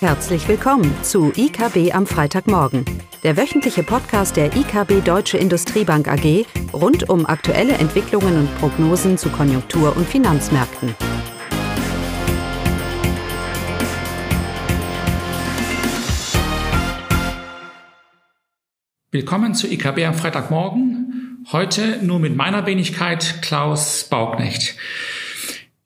Herzlich willkommen zu IKB am Freitagmorgen, der wöchentliche Podcast der IKB Deutsche Industriebank AG rund um aktuelle Entwicklungen und Prognosen zu Konjunktur- und Finanzmärkten. Willkommen zu IKB am Freitagmorgen. Heute nur mit meiner Wenigkeit Klaus Bauknecht.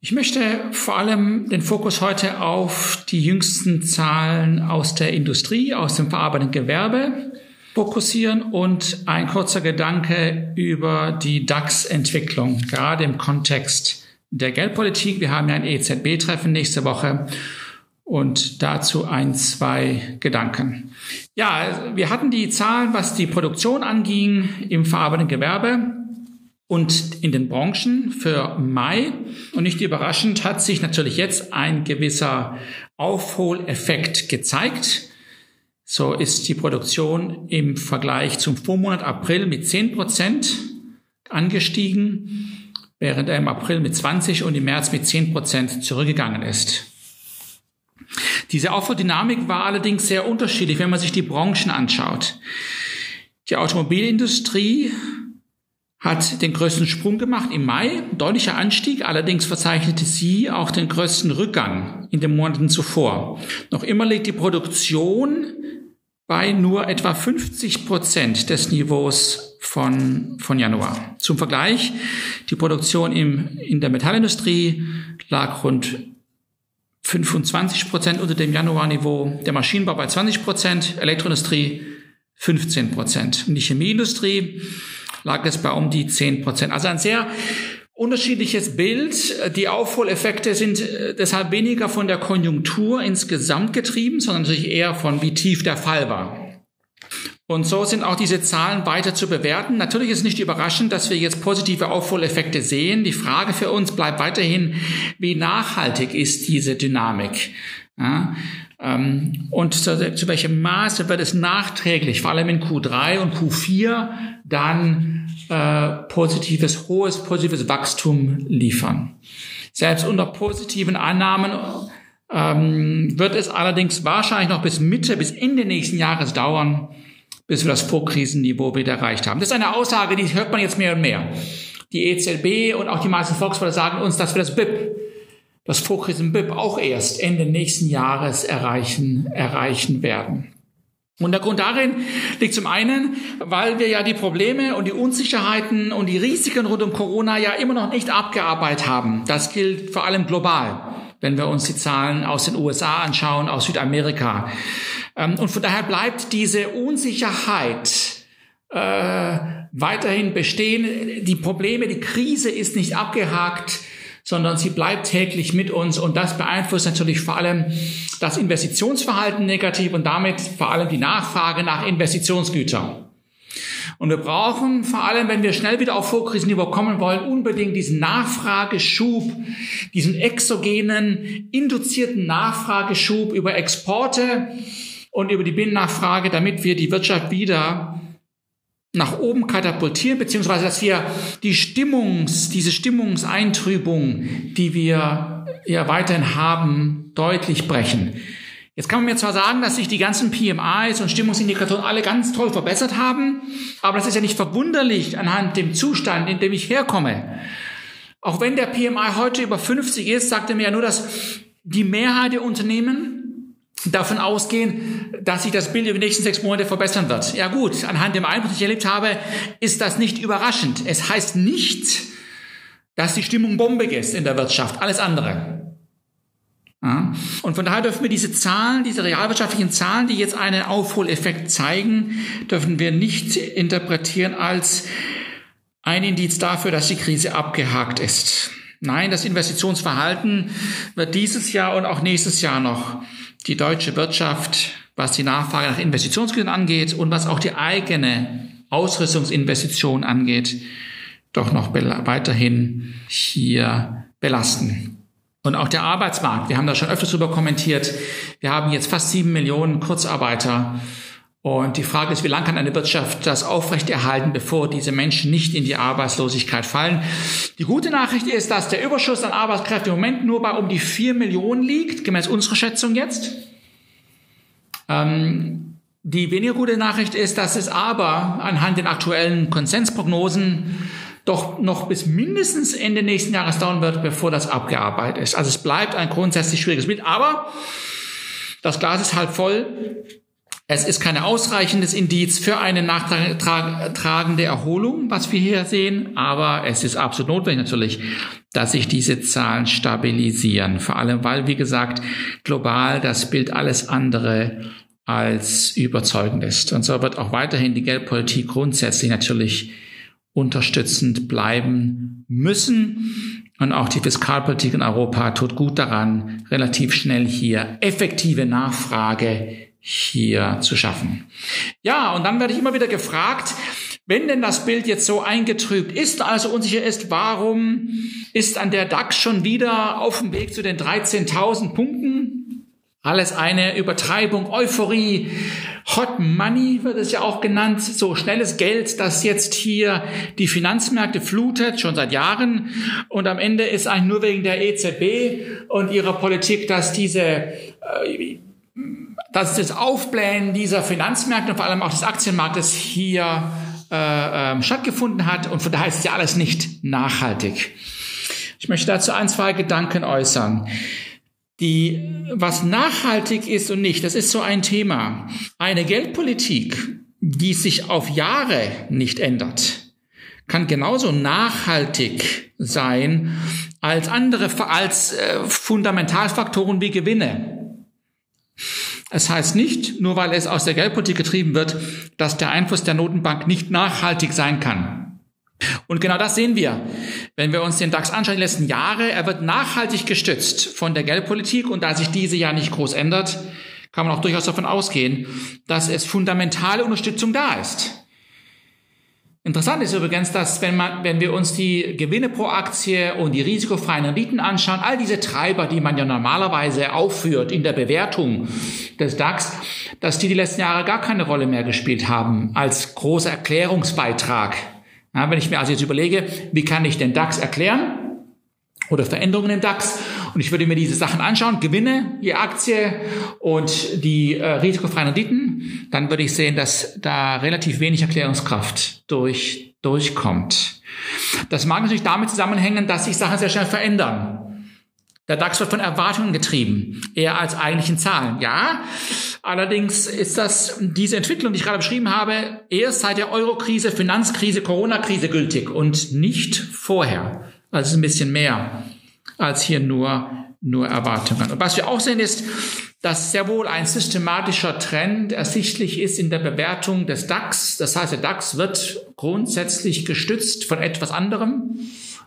Ich möchte vor allem den Fokus heute auf die jüngsten Zahlen aus der Industrie, aus dem verarbeitenden Gewerbe fokussieren und ein kurzer Gedanke über die DAX-Entwicklung, gerade im Kontext der Geldpolitik. Wir haben ja ein EZB-Treffen nächste Woche und dazu ein, zwei Gedanken. Ja, wir hatten die Zahlen, was die Produktion anging im verarbeitenden Gewerbe und in den Branchen für Mai. Und nicht überraschend hat sich natürlich jetzt ein gewisser Aufholeffekt gezeigt. So ist die Produktion im Vergleich zum Vormonat April mit 10 Prozent angestiegen, während er im April mit 20 und im März mit 10 Prozent zurückgegangen ist. Diese Aufholdynamik war allerdings sehr unterschiedlich, wenn man sich die Branchen anschaut. Die Automobilindustrie hat den größten Sprung gemacht im Mai, deutlicher Anstieg, allerdings verzeichnete sie auch den größten Rückgang in den Monaten zuvor. Noch immer liegt die Produktion bei nur etwa 50 Prozent des Niveaus von, von Januar. Zum Vergleich, die Produktion im, in der Metallindustrie lag rund 25 Prozent unter dem Januarniveau, der Maschinenbau bei 20 Prozent, Elektroindustrie 15 Prozent. Und die Chemieindustrie lag es bei um die 10 Prozent. Also ein sehr unterschiedliches Bild. Die Aufholeffekte sind äh, deshalb weniger von der Konjunktur insgesamt getrieben, sondern natürlich eher von wie tief der Fall war. Und so sind auch diese Zahlen weiter zu bewerten. Natürlich ist nicht überraschend, dass wir jetzt positive Aufholeffekte sehen. Die Frage für uns bleibt weiterhin, wie nachhaltig ist diese Dynamik? Ja, ähm, und zu, zu, welchem Maße wird es nachträglich, vor allem in Q3 und Q4, dann äh, positives, hohes positives Wachstum liefern. Selbst unter positiven Annahmen ähm, wird es allerdings wahrscheinlich noch bis Mitte, bis Ende nächsten Jahres dauern, bis wir das Vorkrisenniveau wieder erreicht haben. Das ist eine Aussage, die hört man jetzt mehr und mehr. Die EZB und auch die meisten Volkswirte sagen uns, dass wir das BIP das Vorkrisen BIP auch erst Ende nächsten Jahres erreichen, erreichen werden. Und der Grund darin liegt zum einen, weil wir ja die Probleme und die Unsicherheiten und die Risiken rund um Corona ja immer noch nicht abgearbeitet haben. Das gilt vor allem global, wenn wir uns die Zahlen aus den USA anschauen, aus Südamerika. Ähm, und von daher bleibt diese Unsicherheit äh, weiterhin bestehen. Die Probleme, die Krise ist nicht abgehakt sondern sie bleibt täglich mit uns und das beeinflusst natürlich vor allem das Investitionsverhalten negativ und damit vor allem die Nachfrage nach Investitionsgütern. Und wir brauchen vor allem, wenn wir schnell wieder auf Vorkrisenniveau kommen wollen, unbedingt diesen Nachfrageschub, diesen exogenen, induzierten Nachfrageschub über Exporte und über die Binnennachfrage, damit wir die Wirtschaft wieder nach oben katapultieren, beziehungsweise dass wir die Stimmungs, diese Stimmungseintrübung, die wir ja weiterhin haben, deutlich brechen. Jetzt kann man mir zwar sagen, dass sich die ganzen PMIs und Stimmungsindikatoren alle ganz toll verbessert haben, aber das ist ja nicht verwunderlich anhand dem Zustand, in dem ich herkomme. Auch wenn der PMI heute über 50 ist, sagt er mir ja nur, dass die Mehrheit der Unternehmen davon ausgehen, dass sich das Bild über die nächsten sechs Monate verbessern wird. Ja gut, anhand dem Einbruch, den ich erlebt habe, ist das nicht überraschend. Es heißt nicht, dass die Stimmung bombig ist in der Wirtschaft. Alles andere. Ja. Und von daher dürfen wir diese Zahlen, diese realwirtschaftlichen Zahlen, die jetzt einen Aufholeffekt zeigen, dürfen wir nicht interpretieren als ein Indiz dafür, dass die Krise abgehakt ist. Nein, das Investitionsverhalten wird dieses Jahr und auch nächstes Jahr noch die deutsche Wirtschaft, was die Nachfrage nach Investitionsgütern angeht und was auch die eigene Ausrüstungsinvestition angeht, doch noch weiterhin hier belasten. Und auch der Arbeitsmarkt, wir haben da schon öfters drüber kommentiert, wir haben jetzt fast sieben Millionen Kurzarbeiter. Und die Frage ist, wie lange kann eine Wirtschaft das aufrechterhalten, bevor diese Menschen nicht in die Arbeitslosigkeit fallen? Die gute Nachricht ist, dass der Überschuss an Arbeitskräften im Moment nur bei um die vier Millionen liegt, gemäß unserer Schätzung jetzt. Ähm, die weniger gute Nachricht ist, dass es aber anhand den aktuellen Konsensprognosen doch noch bis mindestens Ende nächsten Jahres dauern wird, bevor das abgearbeitet ist. Also es bleibt ein grundsätzlich schwieriges Bild, aber das Glas ist halb voll. Es ist kein ausreichendes Indiz für eine nachtragende Erholung, was wir hier sehen, aber es ist absolut notwendig natürlich, dass sich diese Zahlen stabilisieren. Vor allem, weil, wie gesagt, global das Bild alles andere als überzeugend ist. Und so wird auch weiterhin die Geldpolitik grundsätzlich natürlich unterstützend bleiben müssen. Und auch die Fiskalpolitik in Europa tut gut daran, relativ schnell hier effektive Nachfrage hier zu schaffen. Ja, und dann werde ich immer wieder gefragt, wenn denn das Bild jetzt so eingetrübt ist, also unsicher ist, warum ist an der DAX schon wieder auf dem Weg zu den 13.000 Punkten? Alles eine Übertreibung, Euphorie, Hot Money wird es ja auch genannt, so schnelles Geld, das jetzt hier die Finanzmärkte flutet, schon seit Jahren. Und am Ende ist eigentlich nur wegen der EZB und ihrer Politik, dass diese, äh, dass das Aufblähen dieser Finanzmärkte und vor allem auch des Aktienmarktes hier äh, äh, stattgefunden hat. Und von daher ist ja alles nicht nachhaltig. Ich möchte dazu ein, zwei Gedanken äußern die, was nachhaltig ist und nicht, das ist so ein Thema. Eine Geldpolitik, die sich auf Jahre nicht ändert, kann genauso nachhaltig sein als andere, als äh, Fundamentalfaktoren wie Gewinne. Es heißt nicht, nur weil es aus der Geldpolitik getrieben wird, dass der Einfluss der Notenbank nicht nachhaltig sein kann. Und genau das sehen wir, wenn wir uns den DAX anschauen, die letzten Jahre. Er wird nachhaltig gestützt von der Geldpolitik und da sich diese ja nicht groß ändert, kann man auch durchaus davon ausgehen, dass es fundamentale Unterstützung da ist. Interessant ist übrigens, dass wenn man, wenn wir uns die Gewinne pro Aktie und die risikofreien Renditen anschauen, all diese Treiber, die man ja normalerweise aufführt in der Bewertung des DAX, dass die die letzten Jahre gar keine Rolle mehr gespielt haben als großer Erklärungsbeitrag. Ja, wenn ich mir also jetzt überlege, wie kann ich den DAX erklären oder Veränderungen im DAX und ich würde mir diese Sachen anschauen, Gewinne je Aktie und die äh, risikofreien Renditen, dann würde ich sehen, dass da relativ wenig Erklärungskraft durch, durchkommt. Das mag natürlich damit zusammenhängen, dass sich Sachen sehr schnell verändern. Der DAX wird von Erwartungen getrieben, eher als eigentlichen Zahlen. Ja, allerdings ist das diese Entwicklung, die ich gerade beschrieben habe, erst seit der Eurokrise, Finanzkrise, Corona-Krise gültig und nicht vorher. Also ein bisschen mehr als hier nur, nur Erwartungen. Und was wir auch sehen ist, dass sehr wohl ein systematischer Trend ersichtlich ist in der Bewertung des DAX. Das heißt, der DAX wird grundsätzlich gestützt von etwas anderem.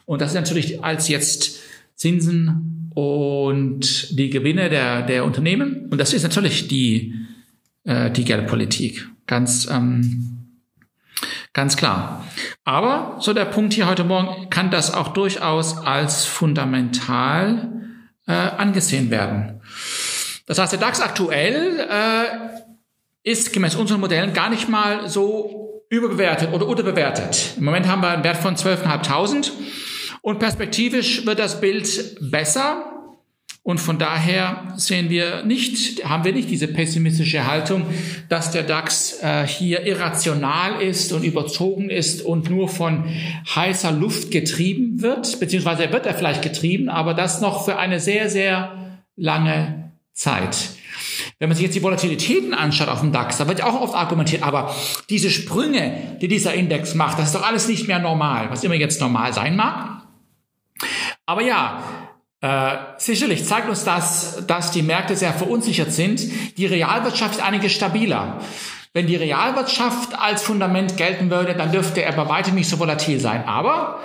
Und das ist natürlich als jetzt Zinsen und die Gewinne der, der Unternehmen. Und das ist natürlich die, äh, die Geldpolitik. Ganz, ähm, ganz klar. Aber, so der Punkt hier heute Morgen, kann das auch durchaus als fundamental äh, angesehen werden. Das heißt, der DAX aktuell äh, ist gemäß unseren Modellen gar nicht mal so überbewertet oder unterbewertet. Im Moment haben wir einen Wert von 12.500 und perspektivisch wird das Bild besser. Und von daher sehen wir nicht, haben wir nicht diese pessimistische Haltung, dass der DAX äh, hier irrational ist und überzogen ist und nur von heißer Luft getrieben wird, beziehungsweise wird er vielleicht getrieben, aber das noch für eine sehr, sehr lange Zeit. Wenn man sich jetzt die Volatilitäten anschaut auf dem DAX, da wird auch oft argumentiert, aber diese Sprünge, die dieser Index macht, das ist doch alles nicht mehr normal, was immer jetzt normal sein mag. Aber ja, äh, sicherlich zeigt uns das, dass die Märkte sehr verunsichert sind. Die Realwirtschaft ist einiges stabiler. Wenn die Realwirtschaft als Fundament gelten würde, dann dürfte er bei weitem nicht so volatil sein. Aber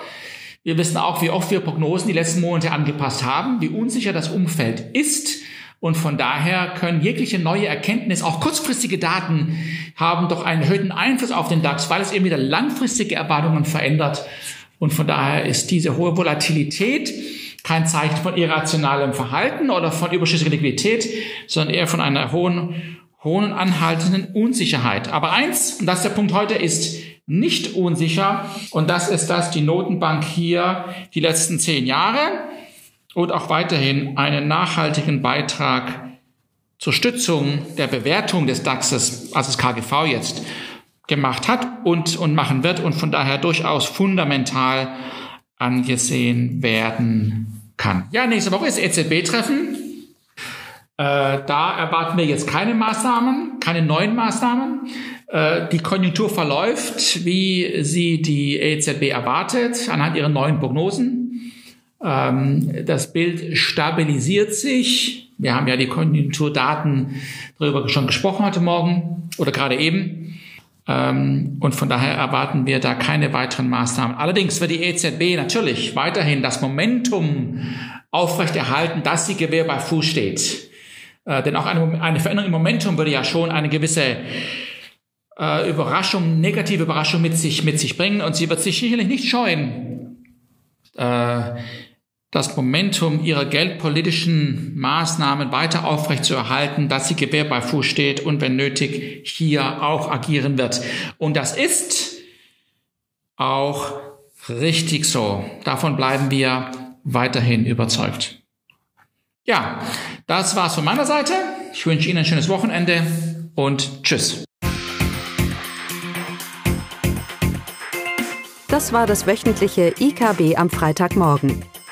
wir wissen auch, wie oft wir Prognosen die letzten Monate angepasst haben, wie unsicher das Umfeld ist. Und von daher können jegliche neue Erkenntnis, auch kurzfristige Daten, haben doch einen erhöhten Einfluss auf den DAX, weil es eben wieder langfristige Erwartungen verändert. Und von daher ist diese hohe Volatilität kein Zeichen von irrationalem Verhalten oder von überschüssiger Liquidität, sondern eher von einer hohen, hohen anhaltenden Unsicherheit. Aber eins, und das ist der Punkt heute, ist nicht unsicher, und das ist, dass die Notenbank hier die letzten zehn Jahre und auch weiterhin einen nachhaltigen Beitrag zur Stützung der Bewertung des DAXes, also das KGV jetzt, gemacht hat und, und machen wird und von daher durchaus fundamental angesehen werden kann. Ja, nächste Woche ist EZB-Treffen. Äh, da erwarten wir jetzt keine Maßnahmen, keine neuen Maßnahmen. Äh, die Konjunktur verläuft, wie sie die EZB erwartet, anhand ihrer neuen Prognosen. Ähm, das Bild stabilisiert sich. Wir haben ja die Konjunkturdaten darüber schon gesprochen heute Morgen oder gerade eben. Ähm, und von daher erwarten wir da keine weiteren Maßnahmen. Allerdings wird die EZB natürlich weiterhin das Momentum aufrechterhalten, dass sie Gewehr bei Fuß steht. Äh, denn auch eine, eine Veränderung im Momentum würde ja schon eine gewisse äh, Überraschung, negative Überraschung mit sich, mit sich bringen. Und sie wird sich sicherlich nicht scheuen, äh, das Momentum ihrer geldpolitischen Maßnahmen weiter aufrechtzuerhalten, dass sie Gewehr bei Fuß steht und wenn nötig hier auch agieren wird. Und das ist auch richtig so. Davon bleiben wir weiterhin überzeugt. Ja, das war's von meiner Seite. Ich wünsche Ihnen ein schönes Wochenende und tschüss. Das war das wöchentliche IKB am Freitagmorgen.